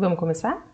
Vamos começar?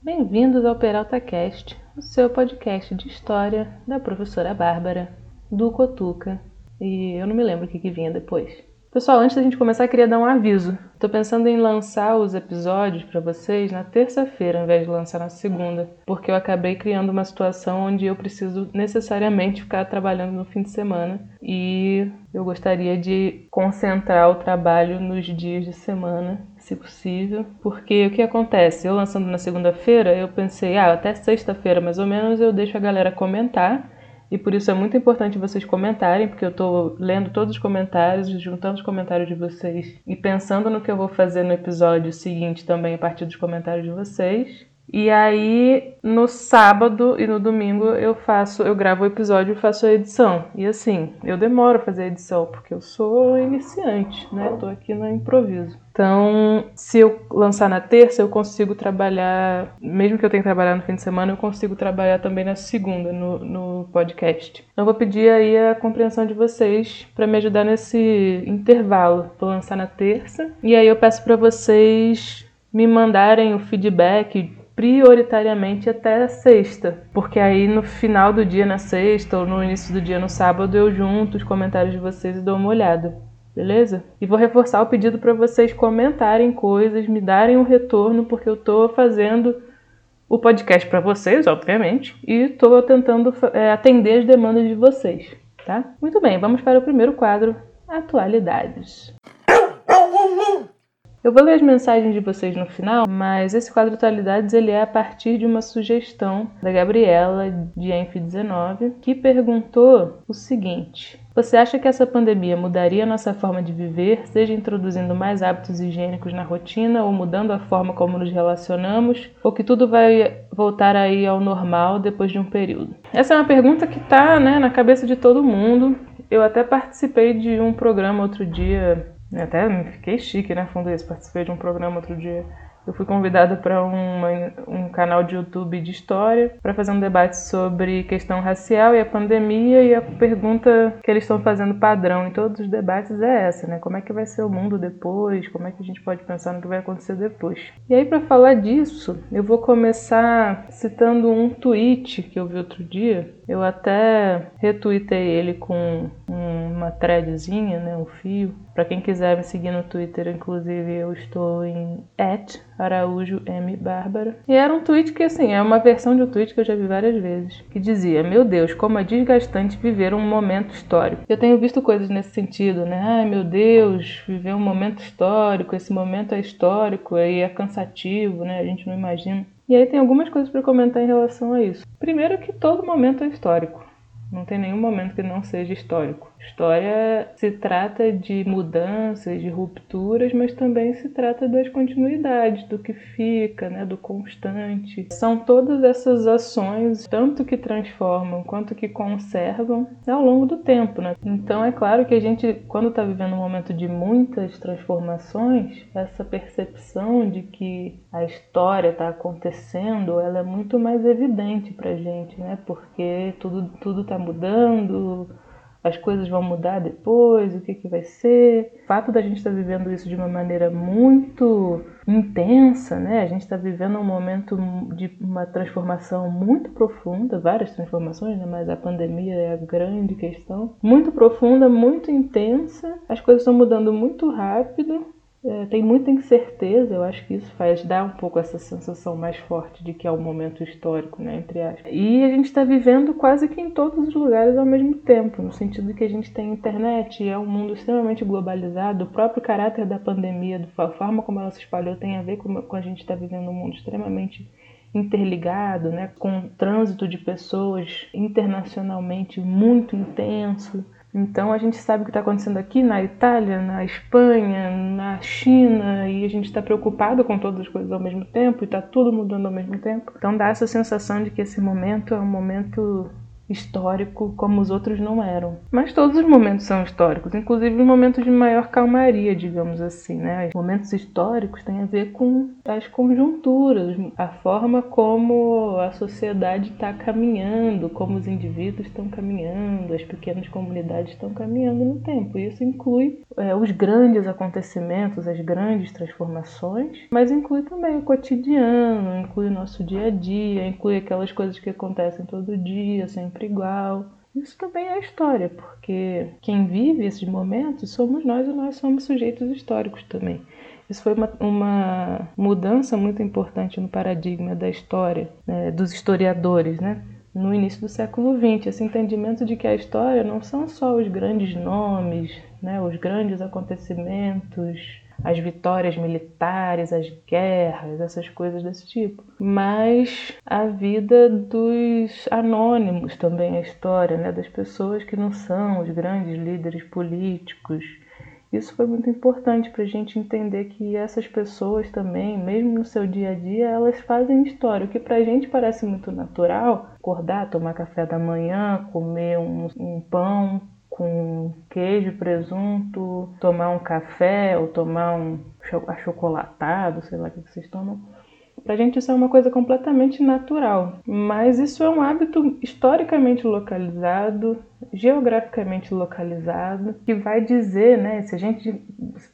Bem-vindos ao Peralta Cast, o seu podcast de história da professora Bárbara, do Cotuca, e eu não me lembro o que, que vinha depois. Pessoal, antes da gente começar, queria dar um aviso. Estou pensando em lançar os episódios para vocês na terça-feira, ao invés de lançar na segunda, porque eu acabei criando uma situação onde eu preciso necessariamente ficar trabalhando no fim de semana e eu gostaria de concentrar o trabalho nos dias de semana, se possível, porque o que acontece? Eu lançando na segunda-feira, eu pensei, ah, até sexta-feira mais ou menos eu deixo a galera comentar e por isso é muito importante vocês comentarem, porque eu estou lendo todos os comentários, juntando os comentários de vocês e pensando no que eu vou fazer no episódio seguinte também a partir dos comentários de vocês. E aí, no sábado e no domingo eu faço, eu gravo o episódio e faço a edição. E assim, eu demoro a fazer a edição, porque eu sou iniciante, né? Tô aqui no improviso. Então, se eu lançar na terça, eu consigo trabalhar, mesmo que eu tenha que trabalhar no fim de semana, eu consigo trabalhar também na segunda, no, no podcast. Então, eu vou pedir aí a compreensão de vocês para me ajudar nesse intervalo. Vou lançar na terça, e aí eu peço para vocês me mandarem o feedback prioritariamente até a sexta, porque aí no final do dia na sexta ou no início do dia no sábado eu junto os comentários de vocês e dou uma olhada. Beleza? E vou reforçar o pedido para vocês comentarem coisas, me darem um retorno, porque eu estou fazendo o podcast para vocês, obviamente, e estou tentando é, atender as demandas de vocês, tá? Muito bem, vamos para o primeiro quadro, atualidades. Eu vou ler as mensagens de vocês no final, mas esse quadro Atualidades ele é a partir de uma sugestão da Gabriela de Enf19, que perguntou o seguinte: Você acha que essa pandemia mudaria a nossa forma de viver, seja introduzindo mais hábitos higiênicos na rotina ou mudando a forma como nos relacionamos, ou que tudo vai voltar aí ao normal depois de um período? Essa é uma pergunta que está né, na cabeça de todo mundo. Eu até participei de um programa outro dia até fiquei chique, né? Fundo isso. Participei de um programa outro dia eu fui convidada para um canal de YouTube de história para fazer um debate sobre questão racial e a pandemia e a pergunta que eles estão fazendo padrão em todos os debates é essa, né? Como é que vai ser o mundo depois? Como é que a gente pode pensar no que vai acontecer depois? E aí para falar disso, eu vou começar citando um tweet que eu vi outro dia. Eu até retuitei ele com uma threadzinha, né, um fio. Para quem quiser me seguir no Twitter, inclusive eu estou em Araújo M. Bárbara. E era um tweet que, assim, é uma versão de um tweet que eu já vi várias vezes, que dizia: Meu Deus, como é desgastante viver um momento histórico. Eu tenho visto coisas nesse sentido, né? Ai, meu Deus, viver um momento histórico, esse momento é histórico e é cansativo, né? A gente não imagina. E aí tem algumas coisas para comentar em relação a isso. Primeiro que todo momento é histórico. Não tem nenhum momento que não seja histórico. História se trata de mudanças, de rupturas, mas também se trata das continuidades, do que fica, né, do constante. São todas essas ações, tanto que transformam quanto que conservam ao longo do tempo. Né? Então é claro que a gente, quando está vivendo um momento de muitas transformações, essa percepção de que a história está acontecendo, ela é muito mais evidente para gente, né? porque tudo está mudando as coisas vão mudar depois, o que, que vai ser. O fato da gente estar tá vivendo isso de uma maneira muito intensa, né? A gente está vivendo um momento de uma transformação muito profunda, várias transformações, né? Mas a pandemia é a grande questão. Muito profunda, muito intensa. As coisas estão mudando muito rápido é, tem muita incerteza, eu acho que isso faz dar um pouco essa sensação mais forte de que é um momento histórico, né, entre aspas. E a gente está vivendo quase que em todos os lugares ao mesmo tempo, no sentido de que a gente tem internet, é um mundo extremamente globalizado, o próprio caráter da pandemia, a forma como ela se espalhou, tem a ver com, com a gente estar tá vivendo um mundo extremamente interligado, né, com um trânsito de pessoas internacionalmente muito intenso. Então a gente sabe o que está acontecendo aqui na Itália, na Espanha, na China, e a gente está preocupado com todas as coisas ao mesmo tempo e está tudo mudando ao mesmo tempo. Então dá essa sensação de que esse momento é um momento histórico como os outros não eram. Mas todos os momentos são históricos, inclusive os momentos de maior calmaria, digamos assim, né? Os momentos históricos têm a ver com as conjunturas, a forma como a sociedade está caminhando, como os indivíduos estão caminhando, as pequenas comunidades estão caminhando no tempo. Isso inclui é, os grandes acontecimentos, as grandes transformações, mas inclui também o cotidiano, inclui o nosso dia a dia, inclui aquelas coisas que acontecem todo dia, sempre igual. Isso também é história, porque quem vive esses momentos somos nós e nós somos sujeitos históricos também. Isso foi uma, uma mudança muito importante no paradigma da história, né, dos historiadores, né? no início do século XX, esse entendimento de que a história não são só os grandes nomes, né, os grandes acontecimentos, as vitórias militares, as guerras, essas coisas desse tipo. Mas a vida dos anônimos também, a história, né? das pessoas que não são os grandes líderes políticos. Isso foi muito importante para a gente entender que essas pessoas também, mesmo no seu dia a dia, elas fazem história. O que para a gente parece muito natural, acordar, tomar café da manhã, comer um, um pão, com queijo, presunto, tomar um café ou tomar um achocolatado, sei lá o que vocês tomam. Pra gente isso é uma coisa completamente natural, mas isso é um hábito historicamente localizado, geograficamente localizado, que vai dizer, né, se a gente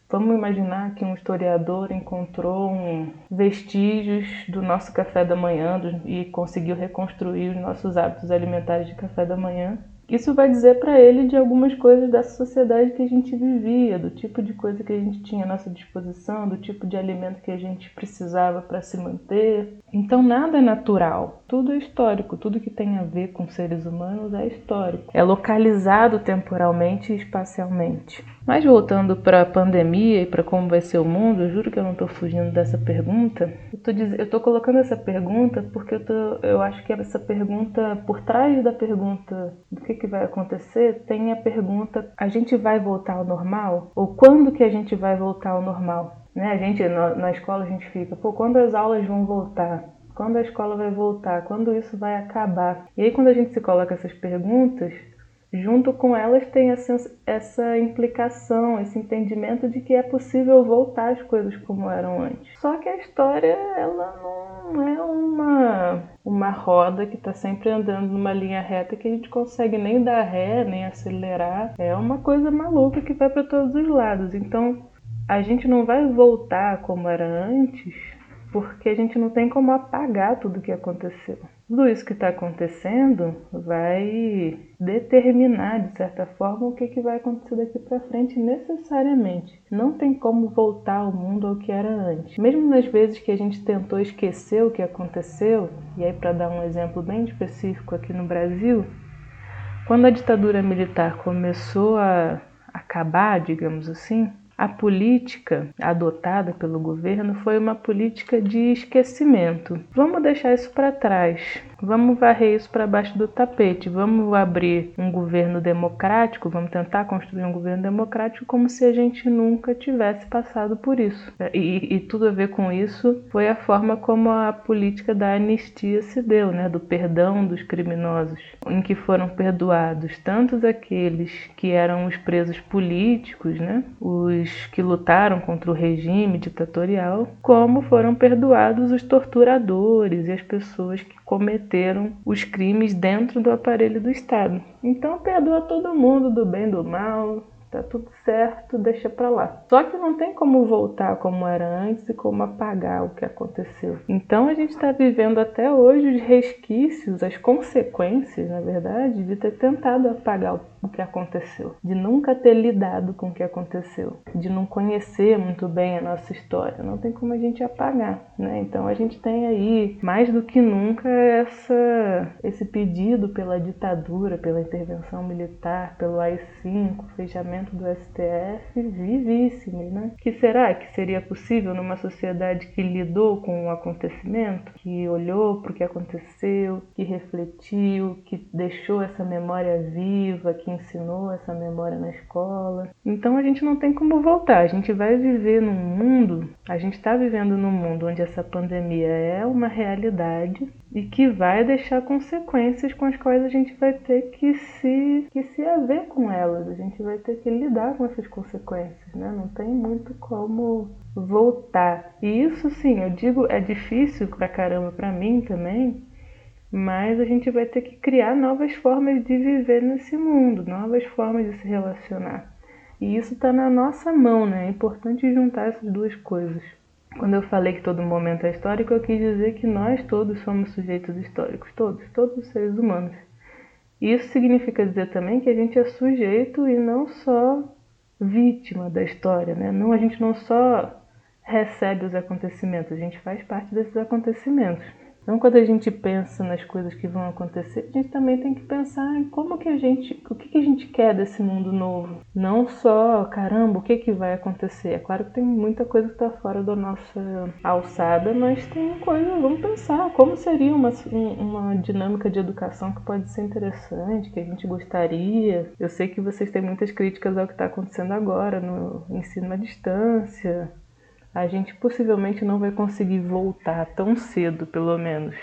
vamos imaginar que um historiador encontrou um vestígios do nosso café da manhã e conseguiu reconstruir os nossos hábitos alimentares de café da manhã, isso vai dizer para ele de algumas coisas dessa sociedade que a gente vivia, do tipo de coisa que a gente tinha à nossa disposição, do tipo de alimento que a gente precisava para se manter. Então nada é natural, tudo é histórico, tudo que tem a ver com seres humanos é histórico. É localizado temporalmente e espacialmente. Mas voltando para a pandemia e para como vai ser o mundo, eu juro que eu não estou fugindo dessa pergunta. Eu estou colocando essa pergunta porque eu, tô, eu acho que essa pergunta, por trás da pergunta do que, que vai acontecer, tem a pergunta: a gente vai voltar ao normal? Ou quando que a gente vai voltar ao normal? Né? A gente, na, na escola, a gente fica, pô, quando as aulas vão voltar? Quando a escola vai voltar? Quando isso vai acabar? E aí, quando a gente se coloca essas perguntas, junto com elas tem essa, essa implicação, esse entendimento de que é possível voltar as coisas como eram antes. Só que a história ela não é uma, uma roda que está sempre andando numa linha reta que a gente consegue nem dar ré, nem acelerar. É uma coisa maluca que vai para todos os lados. Então a gente não vai voltar como era antes porque a gente não tem como apagar tudo o que aconteceu. Tudo isso que está acontecendo vai determinar, de certa forma, o que, que vai acontecer daqui para frente necessariamente. Não tem como voltar ao mundo ao que era antes. Mesmo nas vezes que a gente tentou esquecer o que aconteceu, e aí para dar um exemplo bem específico aqui no Brasil, quando a ditadura militar começou a acabar, digamos assim, a política adotada pelo governo foi uma política de esquecimento. Vamos deixar isso para trás. Vamos varrer isso para baixo do tapete. Vamos abrir um governo democrático, vamos tentar construir um governo democrático como se a gente nunca tivesse passado por isso. E, e tudo a ver com isso foi a forma como a política da anistia se deu, né? do perdão dos criminosos, em que foram perdoados tantos aqueles que eram os presos políticos, né? os que lutaram contra o regime ditatorial, como foram perdoados os torturadores e as pessoas que cometeram os crimes dentro do aparelho do Estado. Então perdoa todo mundo do bem do mal, tá tudo certo, deixa pra lá. Só que não tem como voltar como era antes e como apagar o que aconteceu. Então a gente está vivendo até hoje os resquícios, as consequências, na verdade, de ter tentado apagar o que aconteceu, de nunca ter lidado com o que aconteceu, de não conhecer muito bem a nossa história. Não tem como a gente apagar, né? Então a gente tem aí mais do que nunca essa esse pedido pela ditadura, pela intervenção militar, pelo AI-5, fechamento do STF vivíssimo, né? Que será que seria possível numa sociedade que lidou com o acontecimento, que olhou para o que aconteceu, que refletiu, que deixou essa memória viva, que ensinou essa memória na escola. Então a gente não tem como voltar. A gente vai viver num mundo, a gente está vivendo num mundo onde essa pandemia é uma realidade e que vai deixar consequências com as quais a gente vai ter que se, que se haver com elas, a gente vai ter que lidar com essas consequências, né? Não tem muito como voltar. E isso sim, eu digo, é difícil pra caramba pra mim também, mas a gente vai ter que criar novas formas de viver nesse mundo, novas formas de se relacionar. E isso está na nossa mão, né? É importante juntar essas duas coisas. Quando eu falei que todo momento é histórico, eu quis dizer que nós todos somos sujeitos históricos, todos, todos os seres humanos. Isso significa dizer também que a gente é sujeito e não só vítima da história, né? Não, a gente não só recebe os acontecimentos, a gente faz parte desses acontecimentos. Então, quando a gente pensa nas coisas que vão acontecer, a gente também tem que pensar em como que a gente, o que, que a gente quer desse mundo novo. Não só, caramba, o que, que vai acontecer. É claro que tem muita coisa que está fora da nossa alçada, mas tem coisa, vamos pensar como seria uma, uma dinâmica de educação que pode ser interessante, que a gente gostaria. Eu sei que vocês têm muitas críticas ao que está acontecendo agora no ensino à distância, a gente possivelmente não vai conseguir voltar tão cedo, pelo menos,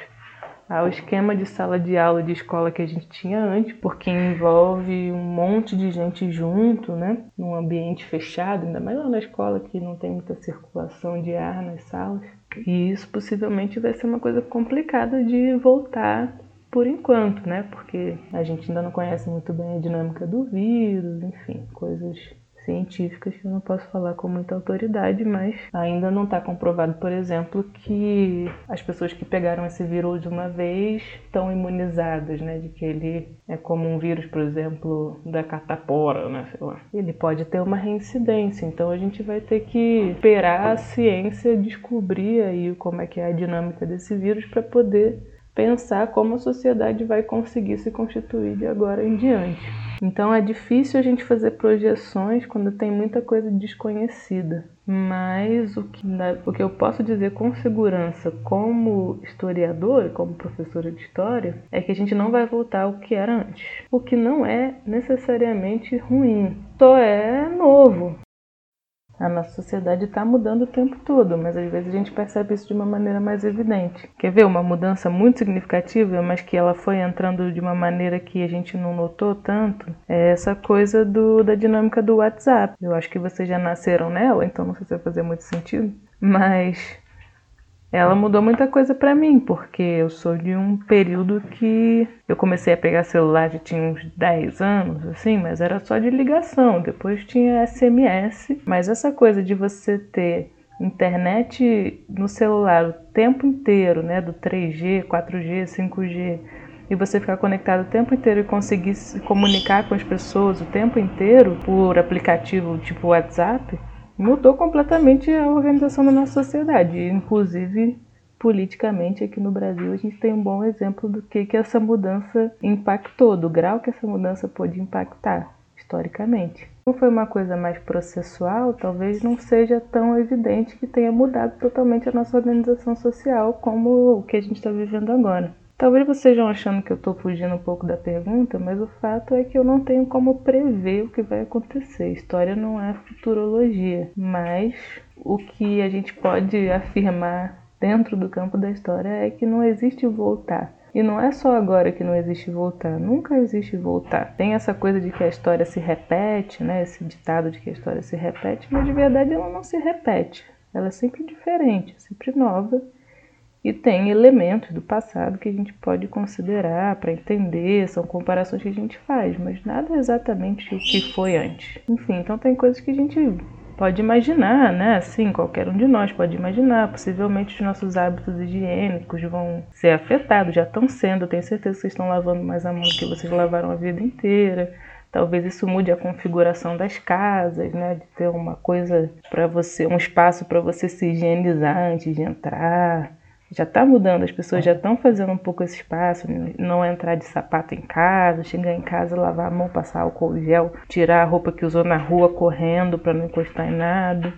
ao esquema de sala de aula de escola que a gente tinha antes, porque envolve um monte de gente junto, né? Num ambiente fechado, ainda mais lá na escola que não tem muita circulação de ar nas salas. E isso possivelmente vai ser uma coisa complicada de voltar por enquanto, né? Porque a gente ainda não conhece muito bem a dinâmica do vírus, enfim, coisas científicas que eu não posso falar com muita autoridade, mas ainda não está comprovado, por exemplo, que as pessoas que pegaram esse vírus de uma vez estão imunizadas, né? De que ele é como um vírus, por exemplo, da catapora, né? Sei lá. Ele pode ter uma reincidência, então a gente vai ter que esperar a ciência descobrir aí como é que é a dinâmica desse vírus para poder pensar como a sociedade vai conseguir se constituir de agora em diante. Então é difícil a gente fazer projeções quando tem muita coisa desconhecida. Mas o que, o que eu posso dizer com segurança, como historiador como professora de história, é que a gente não vai voltar ao que era antes. O que não é necessariamente ruim, só é novo. A nossa sociedade está mudando o tempo todo, mas às vezes a gente percebe isso de uma maneira mais evidente. Quer ver uma mudança muito significativa, mas que ela foi entrando de uma maneira que a gente não notou tanto? É essa coisa do, da dinâmica do WhatsApp. Eu acho que vocês já nasceram nela, então não sei se vai fazer muito sentido, mas ela mudou muita coisa para mim, porque eu sou de um período que eu comecei a pegar celular já tinha uns 10 anos, assim, mas era só de ligação. Depois tinha SMS, mas essa coisa de você ter internet no celular o tempo inteiro, né, do 3G, 4G, 5G, e você ficar conectado o tempo inteiro e conseguir se comunicar com as pessoas o tempo inteiro por aplicativo tipo WhatsApp, mudou completamente a organização da nossa sociedade. Inclusive, politicamente, aqui no Brasil, a gente tem um bom exemplo do que, que essa mudança impactou, do grau que essa mudança pôde impactar historicamente. Como foi uma coisa mais processual, talvez não seja tão evidente que tenha mudado totalmente a nossa organização social como o que a gente está vivendo agora. Talvez vocês estejam achando que eu estou fugindo um pouco da pergunta, mas o fato é que eu não tenho como prever o que vai acontecer. História não é futurologia, mas o que a gente pode afirmar dentro do campo da história é que não existe voltar. E não é só agora que não existe voltar, nunca existe voltar. Tem essa coisa de que a história se repete, né? Esse ditado de que a história se repete, mas de verdade ela não se repete. Ela é sempre diferente, sempre nova e tem elementos do passado que a gente pode considerar para entender, são comparações que a gente faz, mas nada é exatamente o que foi antes. Enfim, então tem coisas que a gente pode imaginar, né? Assim, qualquer um de nós pode imaginar. Possivelmente os nossos hábitos higiênicos vão ser afetados, já estão sendo. Tenho certeza que vocês estão lavando mais a mão do que vocês lavaram a vida inteira. Talvez isso mude a configuração das casas, né? De ter uma coisa para você, um espaço para você se higienizar antes de entrar já está mudando, as pessoas já estão fazendo um pouco esse espaço, não entrar de sapato em casa, chegar em casa, lavar a mão, passar álcool gel, tirar a roupa que usou na rua correndo para não encostar em nada.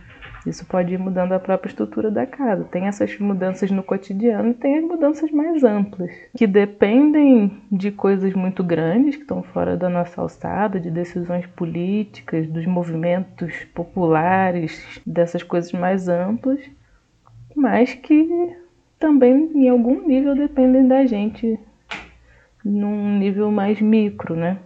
Isso pode ir mudando a própria estrutura da casa. Tem essas mudanças no cotidiano e tem as mudanças mais amplas, que dependem de coisas muito grandes que estão fora da nossa alçada, de decisões políticas, dos movimentos populares, dessas coisas mais amplas, mas que também em algum nível dependem da gente num nível mais micro, né?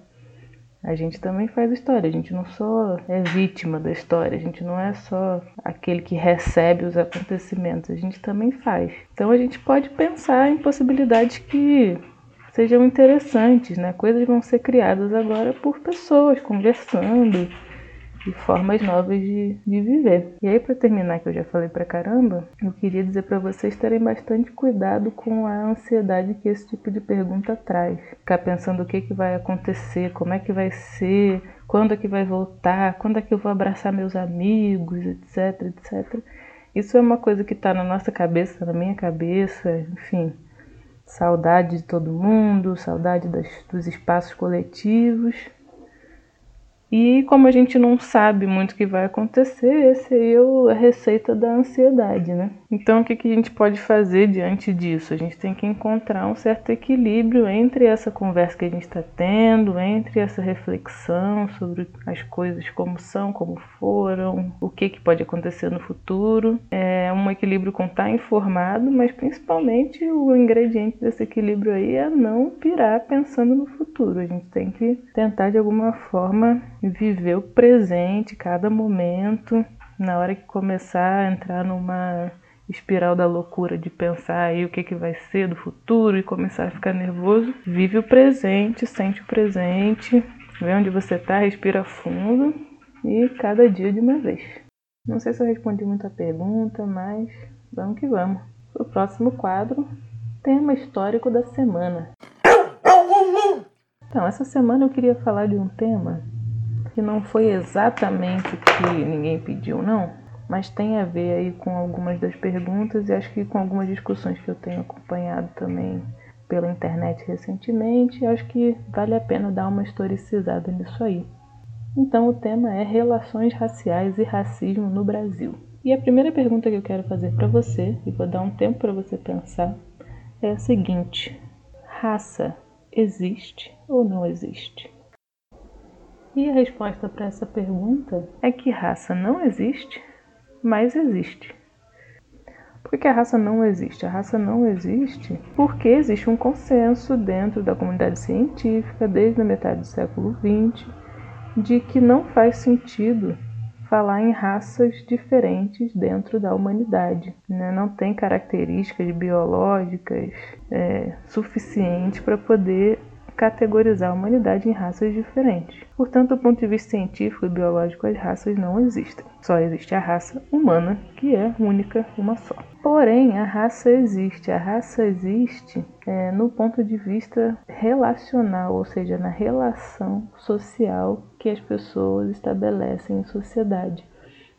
A gente também faz história, a gente não só é vítima da história, a gente não é só aquele que recebe os acontecimentos, a gente também faz. Então a gente pode pensar em possibilidades que sejam interessantes, né? Coisas vão ser criadas agora por pessoas conversando e formas novas de, de viver. E aí, para terminar, que eu já falei pra caramba, eu queria dizer para vocês terem bastante cuidado com a ansiedade que esse tipo de pergunta traz. Ficar pensando o que, que vai acontecer, como é que vai ser, quando é que vai voltar, quando é que eu vou abraçar meus amigos, etc, etc. Isso é uma coisa que está na nossa cabeça, na minha cabeça, enfim. Saudade de todo mundo, saudade das, dos espaços coletivos e como a gente não sabe muito o que vai acontecer, esse aí é a receita da ansiedade, né? Então o que, que a gente pode fazer diante disso? A gente tem que encontrar um certo equilíbrio entre essa conversa que a gente está tendo, entre essa reflexão sobre as coisas como são, como foram, o que, que pode acontecer no futuro. É um equilíbrio com estar tá informado, mas principalmente o ingrediente desse equilíbrio aí é não pirar pensando no futuro. A gente tem que tentar de alguma forma viver o presente, cada momento. Na hora que começar a entrar numa espiral da loucura de pensar aí o que, que vai ser do futuro e começar a ficar nervoso, vive o presente, sente o presente, vê onde você está, respira fundo e cada dia de uma vez. Não sei se eu respondi muita pergunta, mas vamos que vamos. O próximo quadro, tema histórico da semana. Então, essa semana eu queria falar de um tema que não foi exatamente o que ninguém pediu, não, mas tem a ver aí com algumas das perguntas e acho que com algumas discussões que eu tenho acompanhado também pela internet recentemente, acho que vale a pena dar uma historicizada nisso aí. Então o tema é relações raciais e racismo no Brasil. E a primeira pergunta que eu quero fazer para você, e vou dar um tempo para você pensar, é a seguinte: raça existe ou não existe? E a resposta para essa pergunta é que raça não existe, mas existe. Por que a raça não existe? A raça não existe porque existe um consenso dentro da comunidade científica desde a metade do século XX de que não faz sentido falar em raças diferentes dentro da humanidade. Né? Não tem características biológicas é, suficientes para poder categorizar a humanidade em raças diferentes. Portanto, do ponto de vista científico e biológico, as raças não existem. Só existe a raça humana, que é única, uma só. Porém, a raça existe. A raça existe é, no ponto de vista relacional, ou seja, na relação social que as pessoas estabelecem em sociedade.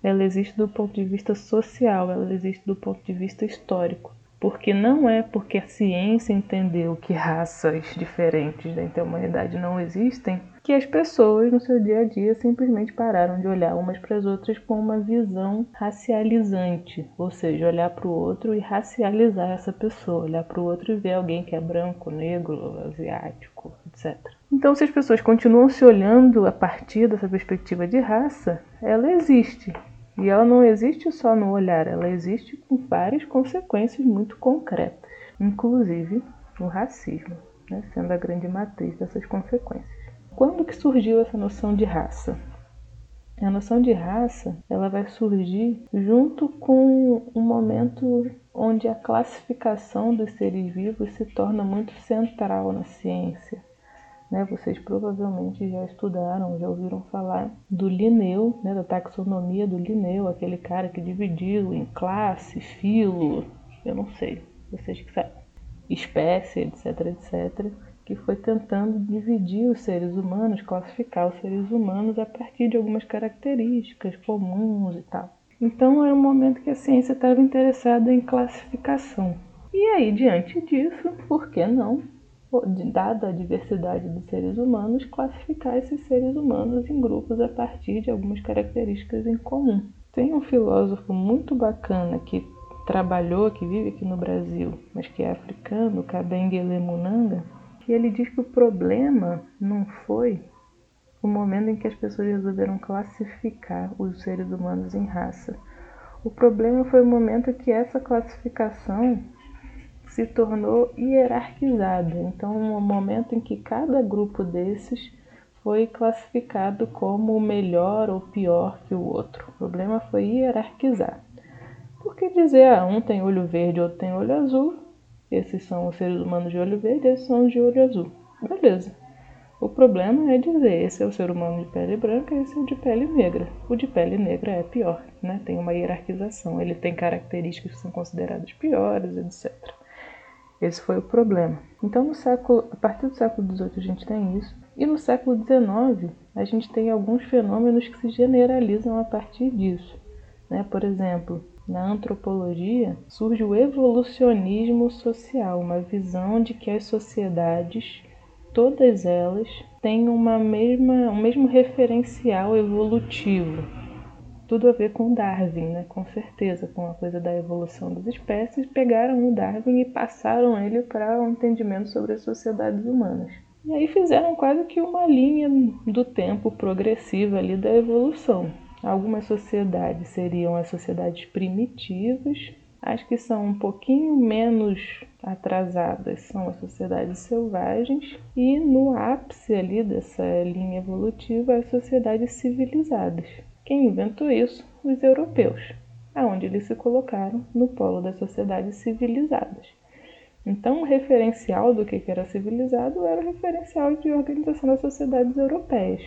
Ela existe do ponto de vista social, ela existe do ponto de vista histórico porque não é porque a ciência entendeu que raças diferentes da humanidade não existem que as pessoas no seu dia a dia simplesmente pararam de olhar umas para as outras com uma visão racializante, ou seja, olhar para o outro e racializar essa pessoa, olhar para o outro e ver alguém que é branco, negro, asiático, etc. Então, se as pessoas continuam se olhando a partir dessa perspectiva de raça, ela existe. E ela não existe só no olhar, ela existe com várias consequências muito concretas, inclusive o racismo, né, sendo a grande matriz dessas consequências. Quando que surgiu essa noção de raça? A noção de raça ela vai surgir junto com um momento onde a classificação dos seres vivos se torna muito central na ciência. Né? Vocês provavelmente já estudaram, já ouviram falar do Linneu, né? da taxonomia do Linneu, aquele cara que dividiu em classe, filo, eu não sei, vocês que sabem, espécie, etc, etc, que foi tentando dividir os seres humanos, classificar os seres humanos a partir de algumas características comuns e tal. Então era um momento que a ciência estava interessada em classificação. E aí, diante disso, por que não dada a diversidade dos seres humanos, classificar esses seres humanos em grupos a partir de algumas características em comum. Tem um filósofo muito bacana que trabalhou, que vive aqui no Brasil, mas que é africano, Kabengele Munanga, que ele diz que o problema não foi o momento em que as pessoas resolveram classificar os seres humanos em raça. O problema foi o momento que essa classificação se tornou hierarquizada. Então, um momento em que cada grupo desses foi classificado como melhor ou pior que o outro. O problema foi hierarquizar. Porque dizer, ah, um tem olho verde, outro tem olho azul, esses são os seres humanos de olho verde, esses são os de olho azul. Beleza. O problema é dizer, esse é o ser humano de pele branca, esse é o de pele negra. O de pele negra é pior, né? Tem uma hierarquização, ele tem características que são consideradas piores, etc. Esse foi o problema. Então, no século, a partir do século XVIII a gente tem isso. E no século XIX a gente tem alguns fenômenos que se generalizam a partir disso. Né? Por exemplo, na antropologia surge o evolucionismo social, uma visão de que as sociedades, todas elas, têm uma mesma, um mesmo referencial evolutivo, tudo a ver com Darwin, né? com certeza, com a coisa da evolução das espécies, pegaram o Darwin e passaram ele para um entendimento sobre as sociedades humanas. E aí fizeram quase que uma linha do tempo progressiva ali da evolução. Algumas sociedades seriam as sociedades primitivas, as que são um pouquinho menos atrasadas são as sociedades selvagens e no ápice ali dessa linha evolutiva as sociedades civilizadas. Quem inventou isso? Os europeus, aonde eles se colocaram no polo das sociedades civilizadas. Então, o referencial do que era civilizado era o referencial de organização das sociedades europeias.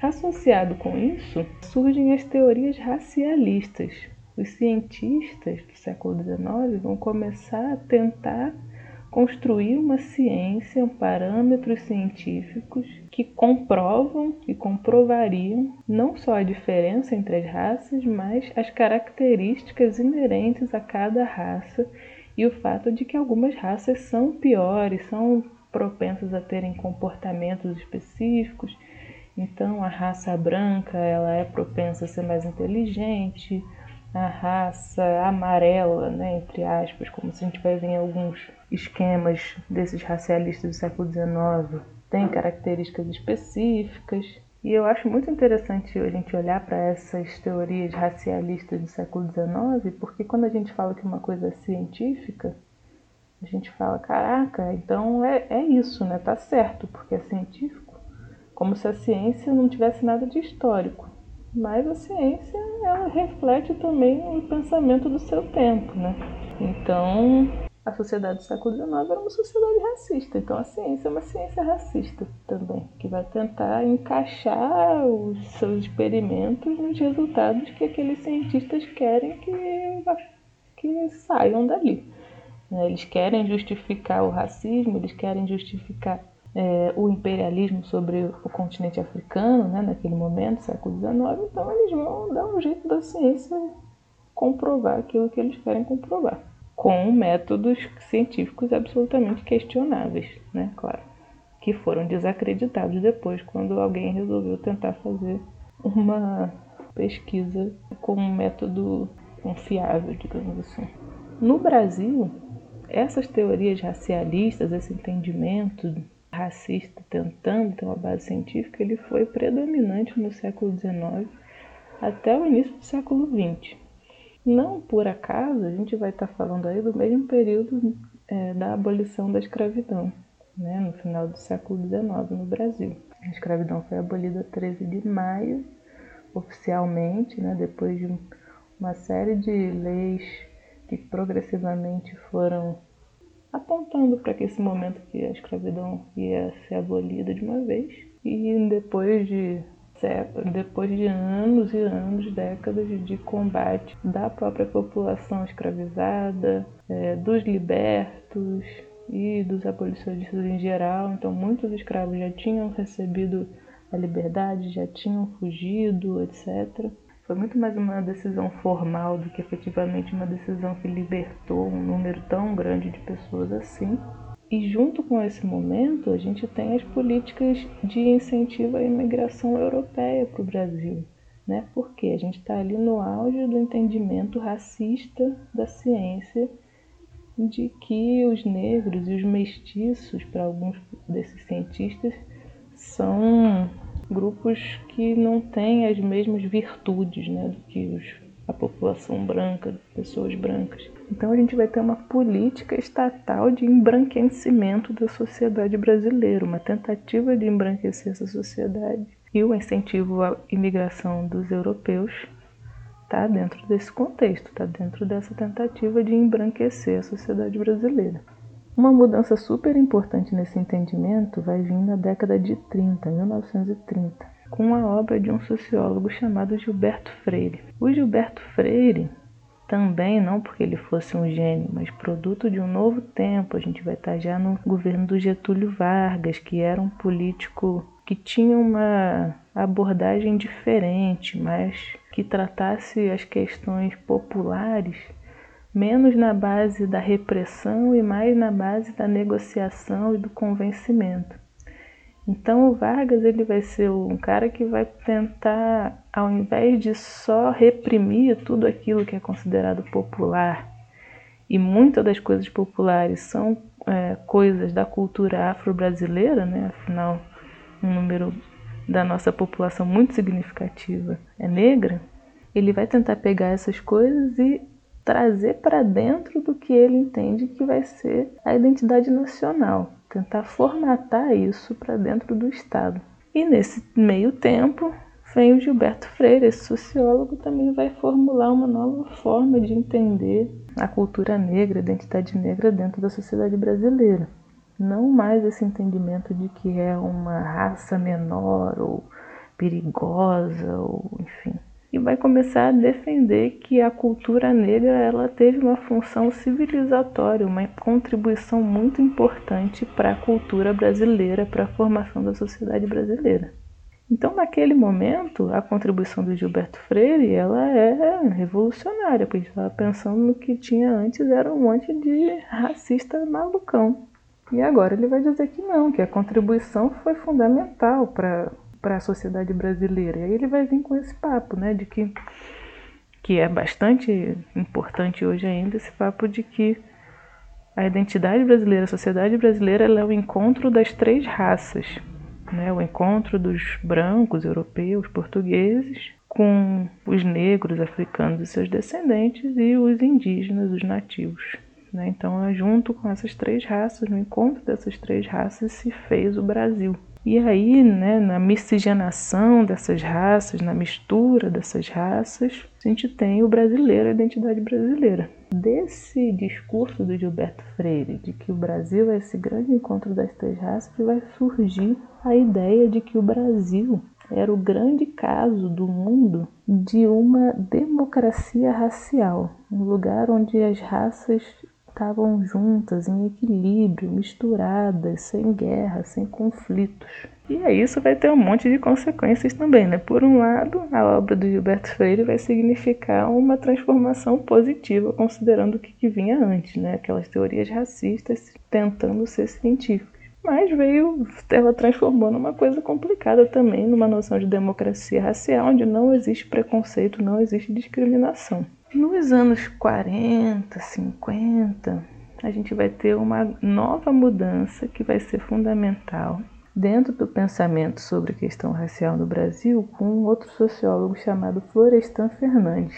Associado com isso, surgem as teorias racialistas. Os cientistas do século XIX vão começar a tentar construir uma ciência, parâmetros científicos que comprovam e comprovariam não só a diferença entre as raças, mas as características inerentes a cada raça e o fato de que algumas raças são piores, são propensas a terem comportamentos específicos. Então, a raça branca ela é propensa a ser mais inteligente, a raça amarela, né, entre aspas, como a gente vai ver em alguns esquemas desses racialistas do século XIX, tem características específicas. E eu acho muito interessante a gente olhar para essas teorias racialistas do século XIX, porque quando a gente fala que uma coisa é científica, a gente fala, caraca, então é, é isso, né? Tá certo, porque é científico. Como se a ciência não tivesse nada de histórico. Mas a ciência, ela reflete também o pensamento do seu tempo, né? Então, a sociedade do século XIX era uma sociedade racista. Então a ciência é uma ciência racista também, que vai tentar encaixar os seus experimentos nos resultados que aqueles cientistas querem que, que saiam dali. Eles querem justificar o racismo, eles querem justificar é, o imperialismo sobre o continente africano, né, naquele momento, século XIX, então eles vão dar um jeito da ciência comprovar aquilo que eles querem comprovar com métodos científicos absolutamente questionáveis, né? Claro, que foram desacreditados depois quando alguém resolveu tentar fazer uma pesquisa com um método confiável, digamos assim. No Brasil, essas teorias racialistas, esse entendimento racista tentando ter uma base científica, ele foi predominante no século XIX até o início do século XX. Não por acaso a gente vai estar falando aí do mesmo período é, da abolição da escravidão, né, no final do século XIX no Brasil. A escravidão foi abolida 13 de maio, oficialmente, né, depois de uma série de leis que progressivamente foram apontando para esse momento que a escravidão ia ser abolida de uma vez. E depois de depois de anos e anos, décadas de combate da própria população escravizada, é, dos libertos e dos abolicionistas em geral. Então, muitos escravos já tinham recebido a liberdade, já tinham fugido, etc. Foi muito mais uma decisão formal do que efetivamente uma decisão que libertou um número tão grande de pessoas assim. E junto com esse momento, a gente tem as políticas de incentivo à imigração europeia para o Brasil. Né? Porque a gente está ali no auge do entendimento racista da ciência de que os negros e os mestiços, para alguns desses cientistas, são grupos que não têm as mesmas virtudes né, do que os a população branca, pessoas brancas. Então a gente vai ter uma política estatal de embranquecimento da sociedade brasileira, uma tentativa de embranquecer essa sociedade e o incentivo à imigração dos europeus está dentro desse contexto, está dentro dessa tentativa de embranquecer a sociedade brasileira. Uma mudança super importante nesse entendimento vai vir na década de 30, 1930, com a obra de um sociólogo chamado Gilberto Freire. O Gilberto Freire também não porque ele fosse um gênio, mas produto de um novo tempo. A gente vai estar já no governo do Getúlio Vargas, que era um político que tinha uma abordagem diferente, mas que tratasse as questões populares menos na base da repressão e mais na base da negociação e do convencimento. Então o Vargas ele vai ser um cara que vai tentar, ao invés de só reprimir tudo aquilo que é considerado popular, e muitas das coisas populares são é, coisas da cultura afro-brasileira, né? afinal, um número da nossa população muito significativa é negra, ele vai tentar pegar essas coisas e trazer para dentro do que ele entende que vai ser a identidade nacional tentar formatar isso para dentro do Estado. E nesse meio tempo, vem o Gilberto Freire, esse sociólogo, também vai formular uma nova forma de entender a cultura negra, a identidade negra dentro da sociedade brasileira. Não mais esse entendimento de que é uma raça menor ou perigosa, ou enfim, e vai começar a defender que a cultura negra ela teve uma função civilizatória, uma contribuição muito importante para a cultura brasileira, para a formação da sociedade brasileira. Então, naquele momento, a contribuição do Gilberto Freire ela é revolucionária, porque estava pensando no que tinha antes era um monte de racista malucão. E agora ele vai dizer que não, que a contribuição foi fundamental para para a sociedade brasileira. E aí ele vai vir com esse papo, né, de que que é bastante importante hoje ainda esse papo de que a identidade brasileira, a sociedade brasileira, é o encontro das três raças, né? O encontro dos brancos, europeus, portugueses com os negros, africanos e seus descendentes e os indígenas, os nativos. Né? Então, junto com essas três raças, no encontro dessas três raças, se fez o Brasil. E aí, né, na miscigenação dessas raças, na mistura dessas raças, a gente tem o brasileiro, a identidade brasileira. Desse discurso do Gilberto Freire, de que o Brasil é esse grande encontro das três raças, vai surgir a ideia de que o Brasil era o grande caso do mundo de uma democracia racial, um lugar onde as raças estavam juntas, em equilíbrio, misturadas, sem guerra, sem conflitos. E aí isso vai ter um monte de consequências também, né? Por um lado, a obra do Gilberto Freire vai significar uma transformação positiva, considerando o que, que vinha antes, né? Aquelas teorias racistas tentando ser científicas. Mas veio, ela transformou numa coisa complicada também, numa noção de democracia racial, onde não existe preconceito, não existe discriminação. Nos anos 40, 50, a gente vai ter uma nova mudança que vai ser fundamental dentro do pensamento sobre a questão racial no Brasil com um outro sociólogo chamado Florestan Fernandes.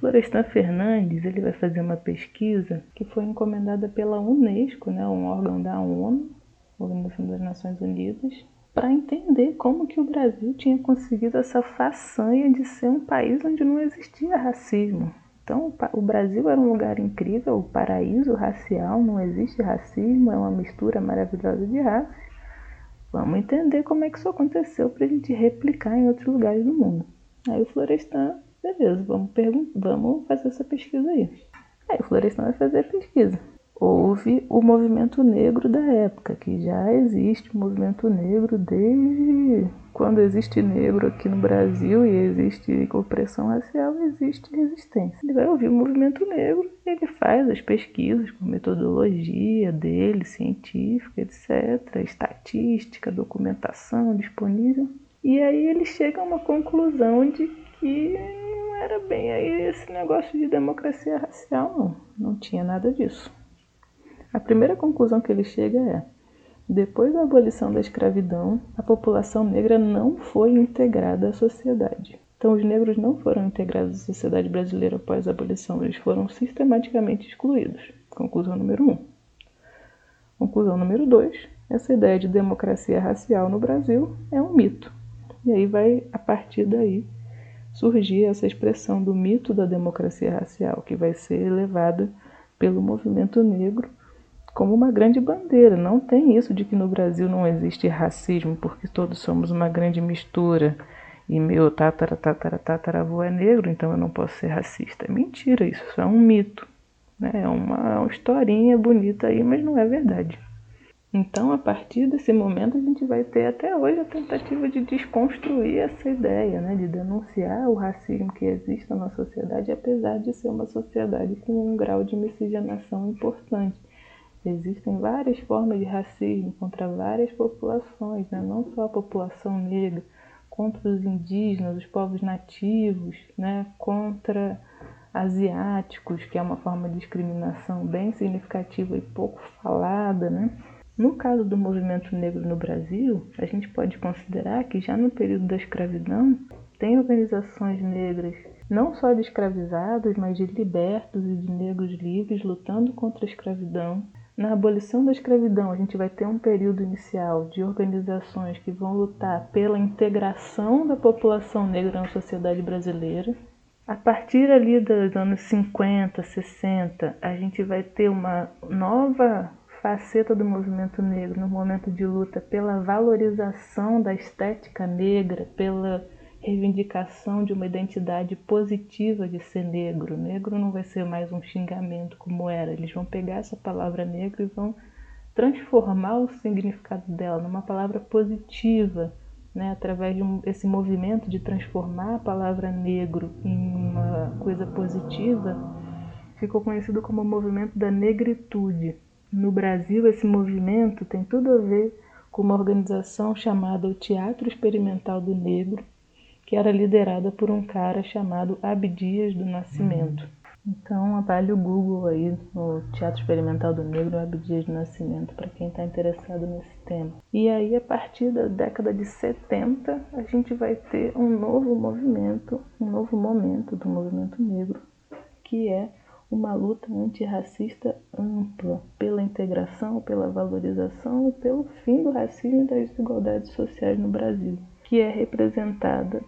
Florestan Fernandes ele vai fazer uma pesquisa que foi encomendada pela Unesco, né, um órgão da ONU, Organização das Nações Unidas, para entender como que o Brasil tinha conseguido essa façanha de ser um país onde não existia racismo. Então, o Brasil era um lugar incrível, o paraíso racial, não existe racismo, é uma mistura maravilhosa de raças. Vamos entender como é que isso aconteceu para a gente replicar em outros lugares do mundo. Aí o Florestan, beleza, vamos, vamos fazer essa pesquisa aí. Aí o Florestan vai fazer a pesquisa houve o movimento negro da época, que já existe o movimento negro desde quando existe negro aqui no Brasil e existe opressão racial, existe resistência. Ele vai ouvir o movimento negro, ele faz as pesquisas com metodologia dele, científica, etc., estatística, documentação disponível, e aí ele chega a uma conclusão de que não era bem aí esse negócio de democracia racial, não, não tinha nada disso. A primeira conclusão que ele chega é: depois da abolição da escravidão, a população negra não foi integrada à sociedade. Então, os negros não foram integrados à sociedade brasileira após a abolição, eles foram sistematicamente excluídos. Conclusão número um. Conclusão número dois: essa ideia de democracia racial no Brasil é um mito. E aí vai, a partir daí, surgir essa expressão do mito da democracia racial, que vai ser levada pelo movimento negro como uma grande bandeira. Não tem isso de que no Brasil não existe racismo, porque todos somos uma grande mistura. E meu tatara, tatara, tataravô é negro, então eu não posso ser racista. É mentira, isso é um mito. Né? É uma, uma historinha bonita aí, mas não é verdade. Então, a partir desse momento, a gente vai ter até hoje a tentativa de desconstruir essa ideia, né, de denunciar o racismo que existe na sociedade, apesar de ser uma sociedade com um grau de miscigenação importante. Existem várias formas de racismo contra várias populações, né, não só a população negra, contra os indígenas, os povos nativos, né, contra asiáticos, que é uma forma de discriminação bem significativa e pouco falada, né? No caso do movimento negro no Brasil, a gente pode considerar que já no período da escravidão, tem organizações negras não só de escravizados, mas de libertos e de negros livres lutando contra a escravidão. Na abolição da escravidão, a gente vai ter um período inicial de organizações que vão lutar pela integração da população negra na sociedade brasileira. A partir ali dos anos 50, 60, a gente vai ter uma nova faceta do movimento negro no momento de luta pela valorização da estética negra, pela reivindicação de uma identidade positiva de ser negro. Negro não vai ser mais um xingamento como era. Eles vão pegar essa palavra negro e vão transformar o significado dela numa palavra positiva, né, através de um, movimento de transformar a palavra negro em uma coisa positiva, ficou conhecido como o movimento da negritude. No Brasil, esse movimento tem tudo a ver com uma organização chamada o Teatro Experimental do Negro, que era liderada por um cara chamado Abdias do Nascimento. Então, vale o Google aí no Teatro Experimental do Negro, Abdias do Nascimento, para quem está interessado nesse tema. E aí, a partir da década de 70, a gente vai ter um novo movimento, um novo momento do movimento negro, que é uma luta antirracista ampla pela integração, pela valorização e pelo fim do racismo e das desigualdades sociais no Brasil, que é representada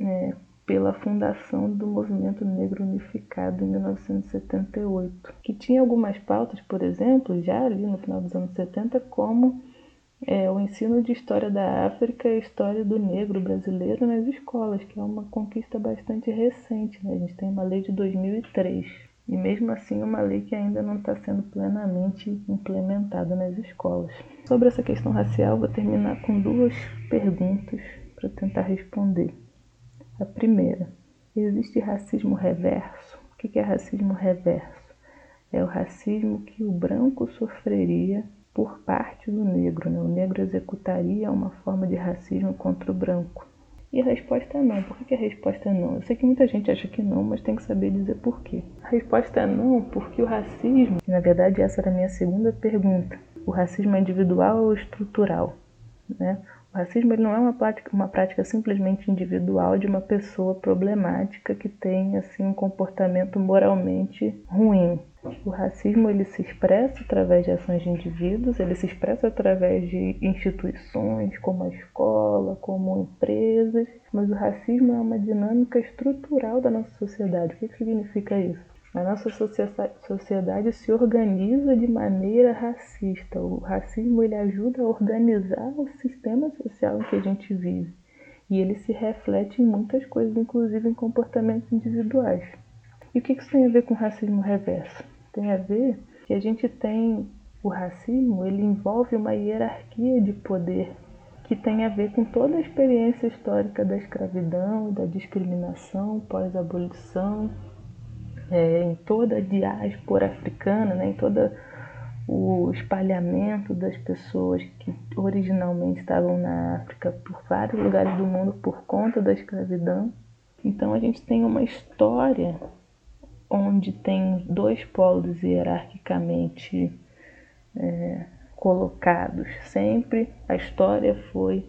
é, pela fundação do Movimento Negro Unificado em 1978, que tinha algumas pautas, por exemplo, já ali no final dos anos 70, como é, o ensino de história da África e história do negro brasileiro nas escolas, que é uma conquista bastante recente. Né? A gente tem uma lei de 2003 e mesmo assim uma lei que ainda não está sendo plenamente implementada nas escolas. Sobre essa questão racial, vou terminar com duas perguntas para tentar responder. A primeira: existe racismo reverso? O que é racismo reverso? É o racismo que o branco sofreria por parte do negro. Né? O negro executaria uma forma de racismo contra o branco. E a resposta é não. Por que a resposta é não? Eu sei que muita gente acha que não, mas tem que saber dizer por quê. A resposta é não, porque o racismo, na verdade essa era a minha segunda pergunta, o racismo é individual ou estrutural? Né? O racismo ele não é uma prática, uma prática simplesmente individual de uma pessoa problemática que tem assim um comportamento moralmente ruim. O racismo ele se expressa através de ações de indivíduos, ele se expressa através de instituições como a escola, como empresas, mas o racismo é uma dinâmica estrutural da nossa sociedade. O que significa isso? A nossa sociedade se organiza de maneira racista. O racismo ele ajuda a organizar o sistema social em que a gente vive. E ele se reflete em muitas coisas, inclusive em comportamentos individuais. E o que isso tem a ver com racismo reverso? Tem a ver que a gente tem o racismo, ele envolve uma hierarquia de poder que tem a ver com toda a experiência histórica da escravidão, da discriminação pós-abolição, é, em toda a diáspora africana, né, em todo o espalhamento das pessoas que originalmente estavam na África por vários lugares do mundo por conta da escravidão. Então a gente tem uma história onde tem dois polos hierarquicamente é, colocados. Sempre a história foi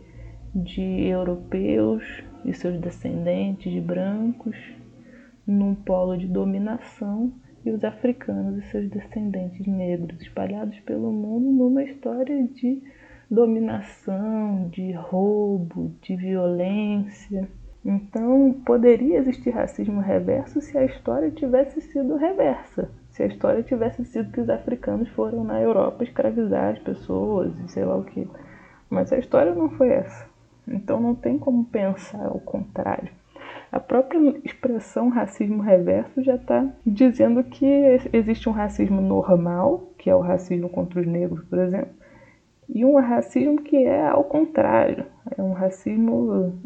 de europeus e seus descendentes brancos num polo de dominação e os africanos e seus descendentes negros espalhados pelo mundo numa história de dominação, de roubo, de violência. Então, poderia existir racismo reverso se a história tivesse sido reversa. Se a história tivesse sido que os africanos foram na Europa escravizar as pessoas e sei lá o que. Mas a história não foi essa. Então não tem como pensar ao contrário. A própria expressão racismo reverso já está dizendo que existe um racismo normal, que é o racismo contra os negros, por exemplo, e um racismo que é ao contrário, é um racismo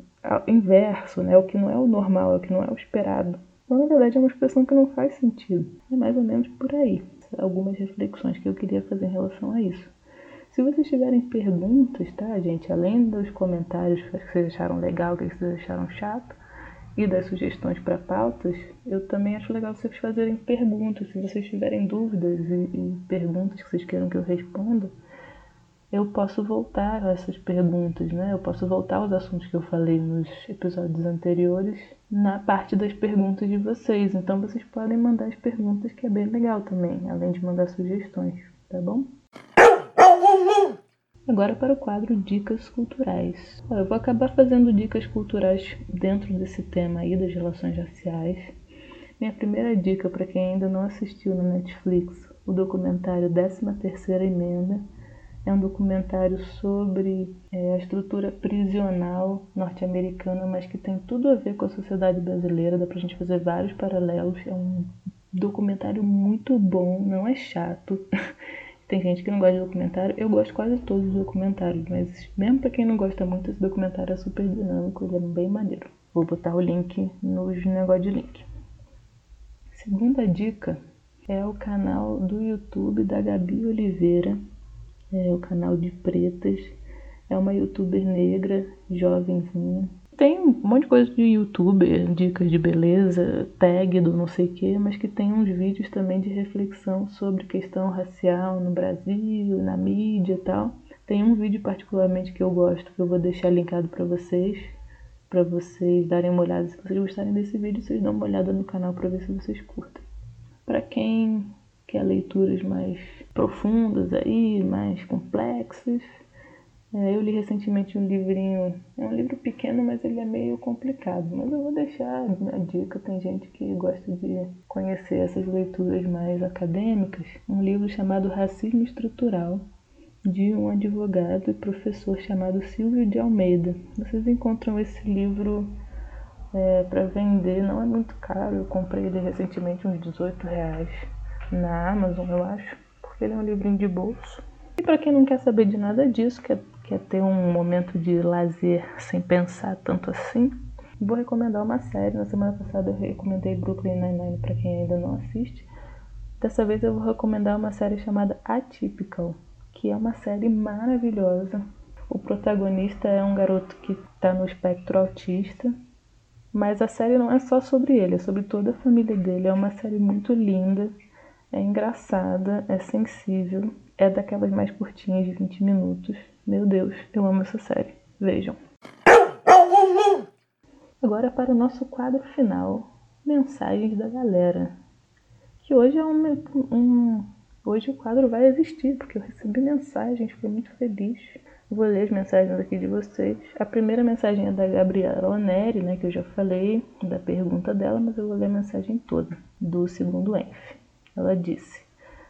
inverso, né? o que não é o normal, é o que não é o esperado. Então, na verdade, é uma expressão que não faz sentido. É mais ou menos por aí. Algumas reflexões que eu queria fazer em relação a isso. Se vocês tiverem perguntas, tá, gente? Além dos comentários que vocês acharam legal, que vocês acharam chato, e das sugestões para pautas, eu também acho legal vocês fazerem perguntas. Se vocês tiverem dúvidas e, e perguntas que vocês queiram que eu responda, eu posso voltar a essas perguntas, né? Eu posso voltar aos assuntos que eu falei nos episódios anteriores na parte das perguntas de vocês. Então vocês podem mandar as perguntas, que é bem legal também, além de mandar sugestões, tá bom? Agora para o quadro Dicas Culturais. Eu vou acabar fazendo dicas culturais dentro desse tema aí das relações raciais. Minha primeira dica para quem ainda não assistiu no Netflix, o documentário 13ª Emenda, é um documentário sobre é, a estrutura prisional norte-americana, mas que tem tudo a ver com a sociedade brasileira. Dá pra gente fazer vários paralelos. É um documentário muito bom, não é chato. tem gente que não gosta de documentário. Eu gosto quase todos os documentários, mas mesmo para quem não gosta muito, esse documentário é super dinâmico, ele é bem maneiro. Vou botar o link nos negócios de link. Segunda dica é o canal do YouTube da Gabi Oliveira, é o canal de pretas. É uma youtuber negra, jovenzinha. Tem um monte de coisa de youtuber, dicas de beleza, tag do não sei o que, mas que tem uns vídeos também de reflexão sobre questão racial no Brasil, na mídia e tal. Tem um vídeo particularmente que eu gosto, que eu vou deixar linkado para vocês, para vocês darem uma olhada. Se vocês gostarem desse vídeo, vocês dão uma olhada no canal para ver se vocês curtem. Para quem quer leituras mais profundas aí, mais complexas. É, eu li recentemente um livrinho, é um livro pequeno, mas ele é meio complicado. Mas eu vou deixar a dica, tem gente que gosta de conhecer essas leituras mais acadêmicas. Um livro chamado Racismo Estrutural, de um advogado e professor chamado Silvio de Almeida. Vocês encontram esse livro é, para vender, não é muito caro, eu comprei ele recentemente uns 18 reais na Amazon, eu acho porque ele é um livrinho de bolso. E para quem não quer saber de nada disso, quer, quer ter um momento de lazer sem pensar tanto assim, vou recomendar uma série. Na semana passada eu recomendei Brooklyn Nine-Nine para quem ainda não assiste. Dessa vez eu vou recomendar uma série chamada Atypical, que é uma série maravilhosa. O protagonista é um garoto que está no espectro autista, mas a série não é só sobre ele, é sobre toda a família dele. É uma série muito linda é engraçada, é sensível, é daquelas mais curtinhas de 20 minutos. Meu Deus, eu amo essa série. Vejam. Agora para o nosso quadro final, mensagens da galera. Que hoje é um, um hoje o quadro vai existir porque eu recebi mensagens, fiquei muito feliz. Vou ler as mensagens aqui de vocês. A primeira mensagem é da Gabriela Oneri, né, que eu já falei da pergunta dela, mas eu vou ler a mensagem toda do segundo ENF. Ela disse: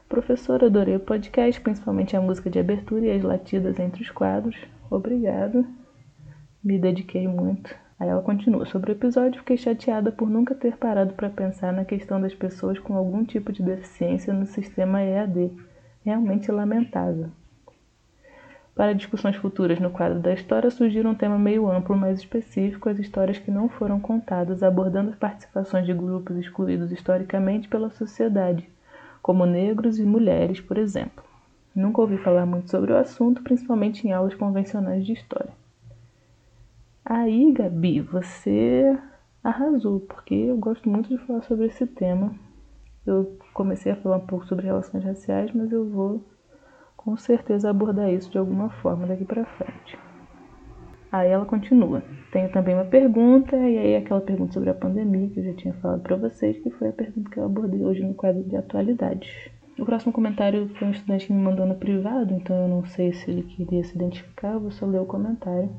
Professor, adorei o podcast, principalmente a música de abertura e as latidas entre os quadros. Obrigado. Me dediquei muito. Aí ela continua: Sobre o episódio, fiquei chateada por nunca ter parado para pensar na questão das pessoas com algum tipo de deficiência no sistema EAD. Realmente lamentável. Para discussões futuras no quadro da história, surgir um tema meio amplo, mais específico, as histórias que não foram contadas, abordando as participações de grupos excluídos historicamente pela sociedade como negros e mulheres, por exemplo. Nunca ouvi falar muito sobre o assunto, principalmente em aulas convencionais de história. Aí, Gabi, você arrasou, porque eu gosto muito de falar sobre esse tema. Eu comecei a falar um pouco sobre relações raciais, mas eu vou com certeza abordar isso de alguma forma daqui para frente. Aí ela continua. Tenho também uma pergunta, e aí aquela pergunta sobre a pandemia que eu já tinha falado para vocês, que foi a pergunta que eu abordei hoje no quadro de atualidades. O próximo comentário foi um estudante que me mandou no privado, então eu não sei se ele queria se identificar, eu vou só ler o comentário.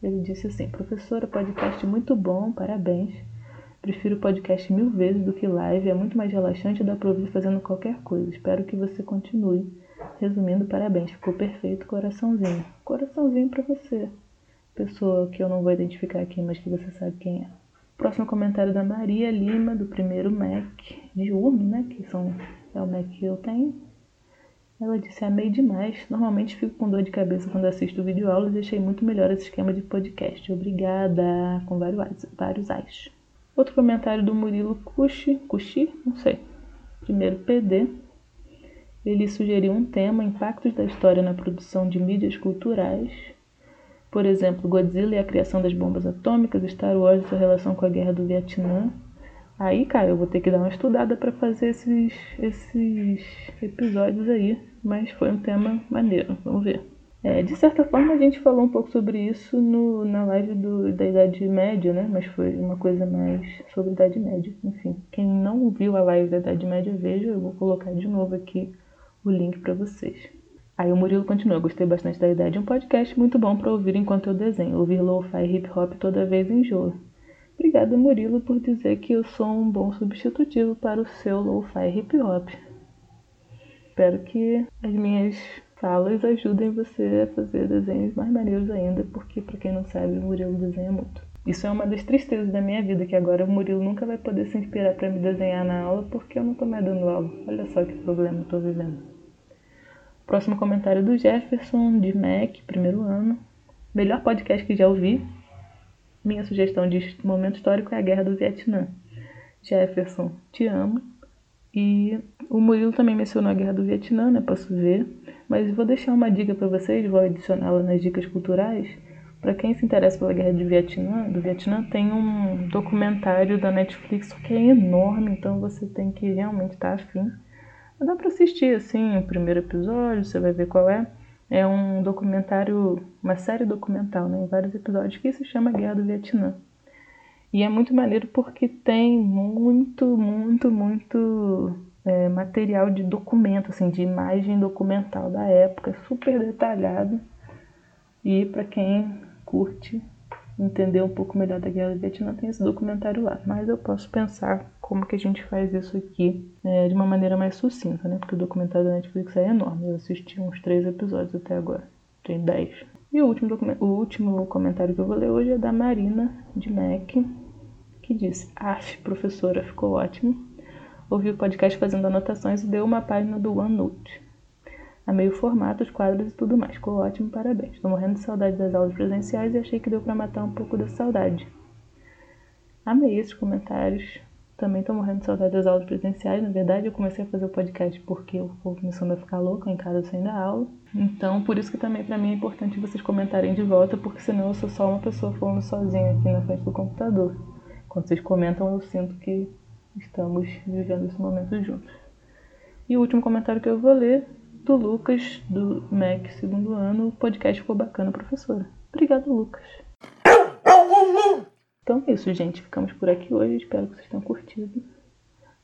Ele disse assim: Professora, podcast muito bom, parabéns. Prefiro podcast mil vezes do que live, é muito mais relaxante e dá pra ouvir fazendo qualquer coisa. Espero que você continue. Resumindo, parabéns, ficou perfeito, coraçãozinho. Coraçãozinho para você pessoa que eu não vou identificar aqui, mas que você sabe quem é. Próximo comentário da Maria Lima, do primeiro Mac de Urme, né? Que são, é o Mac que eu tenho. Ela disse: Amei demais. Normalmente fico com dor de cabeça quando assisto vídeo aulas e achei muito melhor esse esquema de podcast. Obrigada. Com vários, vários ais. Outro comentário do Murilo Cuxi, Cuxi, não sei. Primeiro PD. Ele sugeriu um tema: impactos da história na produção de mídias culturais por exemplo, Godzilla e a criação das bombas atômicas, Star Wars e sua relação com a guerra do Vietnã. Aí, cara, eu vou ter que dar uma estudada para fazer esses, esses episódios aí, mas foi um tema maneiro, vamos ver. É, de certa forma, a gente falou um pouco sobre isso no, na live do, da Idade Média, né? Mas foi uma coisa mais sobre Idade Média. Enfim, quem não viu a live da Idade Média, veja, eu vou colocar de novo aqui o link para vocês. Aí o Murilo continua, gostei bastante da ideia de um podcast muito bom para ouvir enquanto eu desenho. Ouvir lo-fi hip hop toda vez enjoa. Obrigado, Murilo, por dizer que eu sou um bom substitutivo para o seu lo-fi hip hop. Espero que as minhas falas ajudem você a fazer desenhos mais maneiros ainda, porque para quem não sabe, o Murilo desenha muito. Isso é uma das tristezas da minha vida, que agora o Murilo nunca vai poder se inspirar para me desenhar na aula porque eu não tô mais dando aula. Olha só que problema eu tô vivendo. Próximo comentário do Jefferson, de Mac, primeiro ano. Melhor podcast que já ouvi. Minha sugestão de momento histórico é a Guerra do Vietnã. Jefferson, te amo. E o Murilo também mencionou a Guerra do Vietnã, né? Posso ver. Mas vou deixar uma dica para vocês, vou adicioná-la nas dicas culturais. Para quem se interessa pela Guerra do Vietnã, do Vietnã, tem um documentário da Netflix que é enorme, então você tem que realmente estar tá afim Dá para assistir assim o primeiro episódio, você vai ver qual é. É um documentário, uma série documental, né, em vários episódios, que se chama Guerra do Vietnã. E é muito maneiro porque tem muito, muito, muito é, material de documento, assim, de imagem documental da época, super detalhado. E para quem curte entender um pouco melhor da Guerra do Vietnã, tem esse documentário lá. Mas eu posso pensar como que a gente faz isso aqui é, de uma maneira mais sucinta, né? Porque o documentário da Netflix é enorme. Eu assisti uns três episódios até agora. Tem dez. E o último, o último comentário que eu vou ler hoje é da Marina, de Mac, que disse: Af, professora, ficou ótimo. Ouvi o podcast fazendo anotações e deu uma página do OneNote. Amei o formato, os quadros e tudo mais. Ficou ótimo, parabéns. Estou morrendo de saudade das aulas presenciais e achei que deu para matar um pouco da saudade. Amei esses comentários. Também estou morrendo de saudade das aulas presenciais. Na verdade, eu comecei a fazer o podcast porque eu vou começando a ficar louca em casa sem dar aula. Então, por isso que também para mim é importante vocês comentarem de volta, porque senão eu sou só uma pessoa falando sozinha aqui na frente do computador. Quando vocês comentam, eu sinto que estamos vivendo esse momento juntos. E o último comentário que eu vou ler do Lucas, do MEC segundo ano. O podcast ficou bacana, professora. Obrigado, Lucas. Então é isso, gente. Ficamos por aqui hoje. Espero que vocês tenham curtido.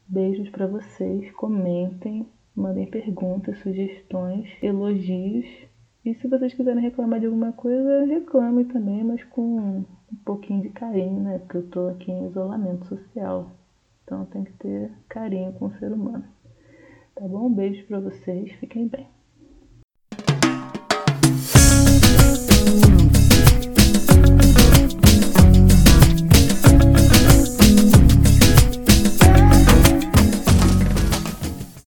Beijos para vocês. Comentem, mandem perguntas, sugestões, elogios. E se vocês quiserem reclamar de alguma coisa, reclamem também, mas com um pouquinho de carinho, né? Porque eu tô aqui em isolamento social. Então tem que ter carinho com o ser humano. Tá bom? Um beijo para vocês, fiquem bem.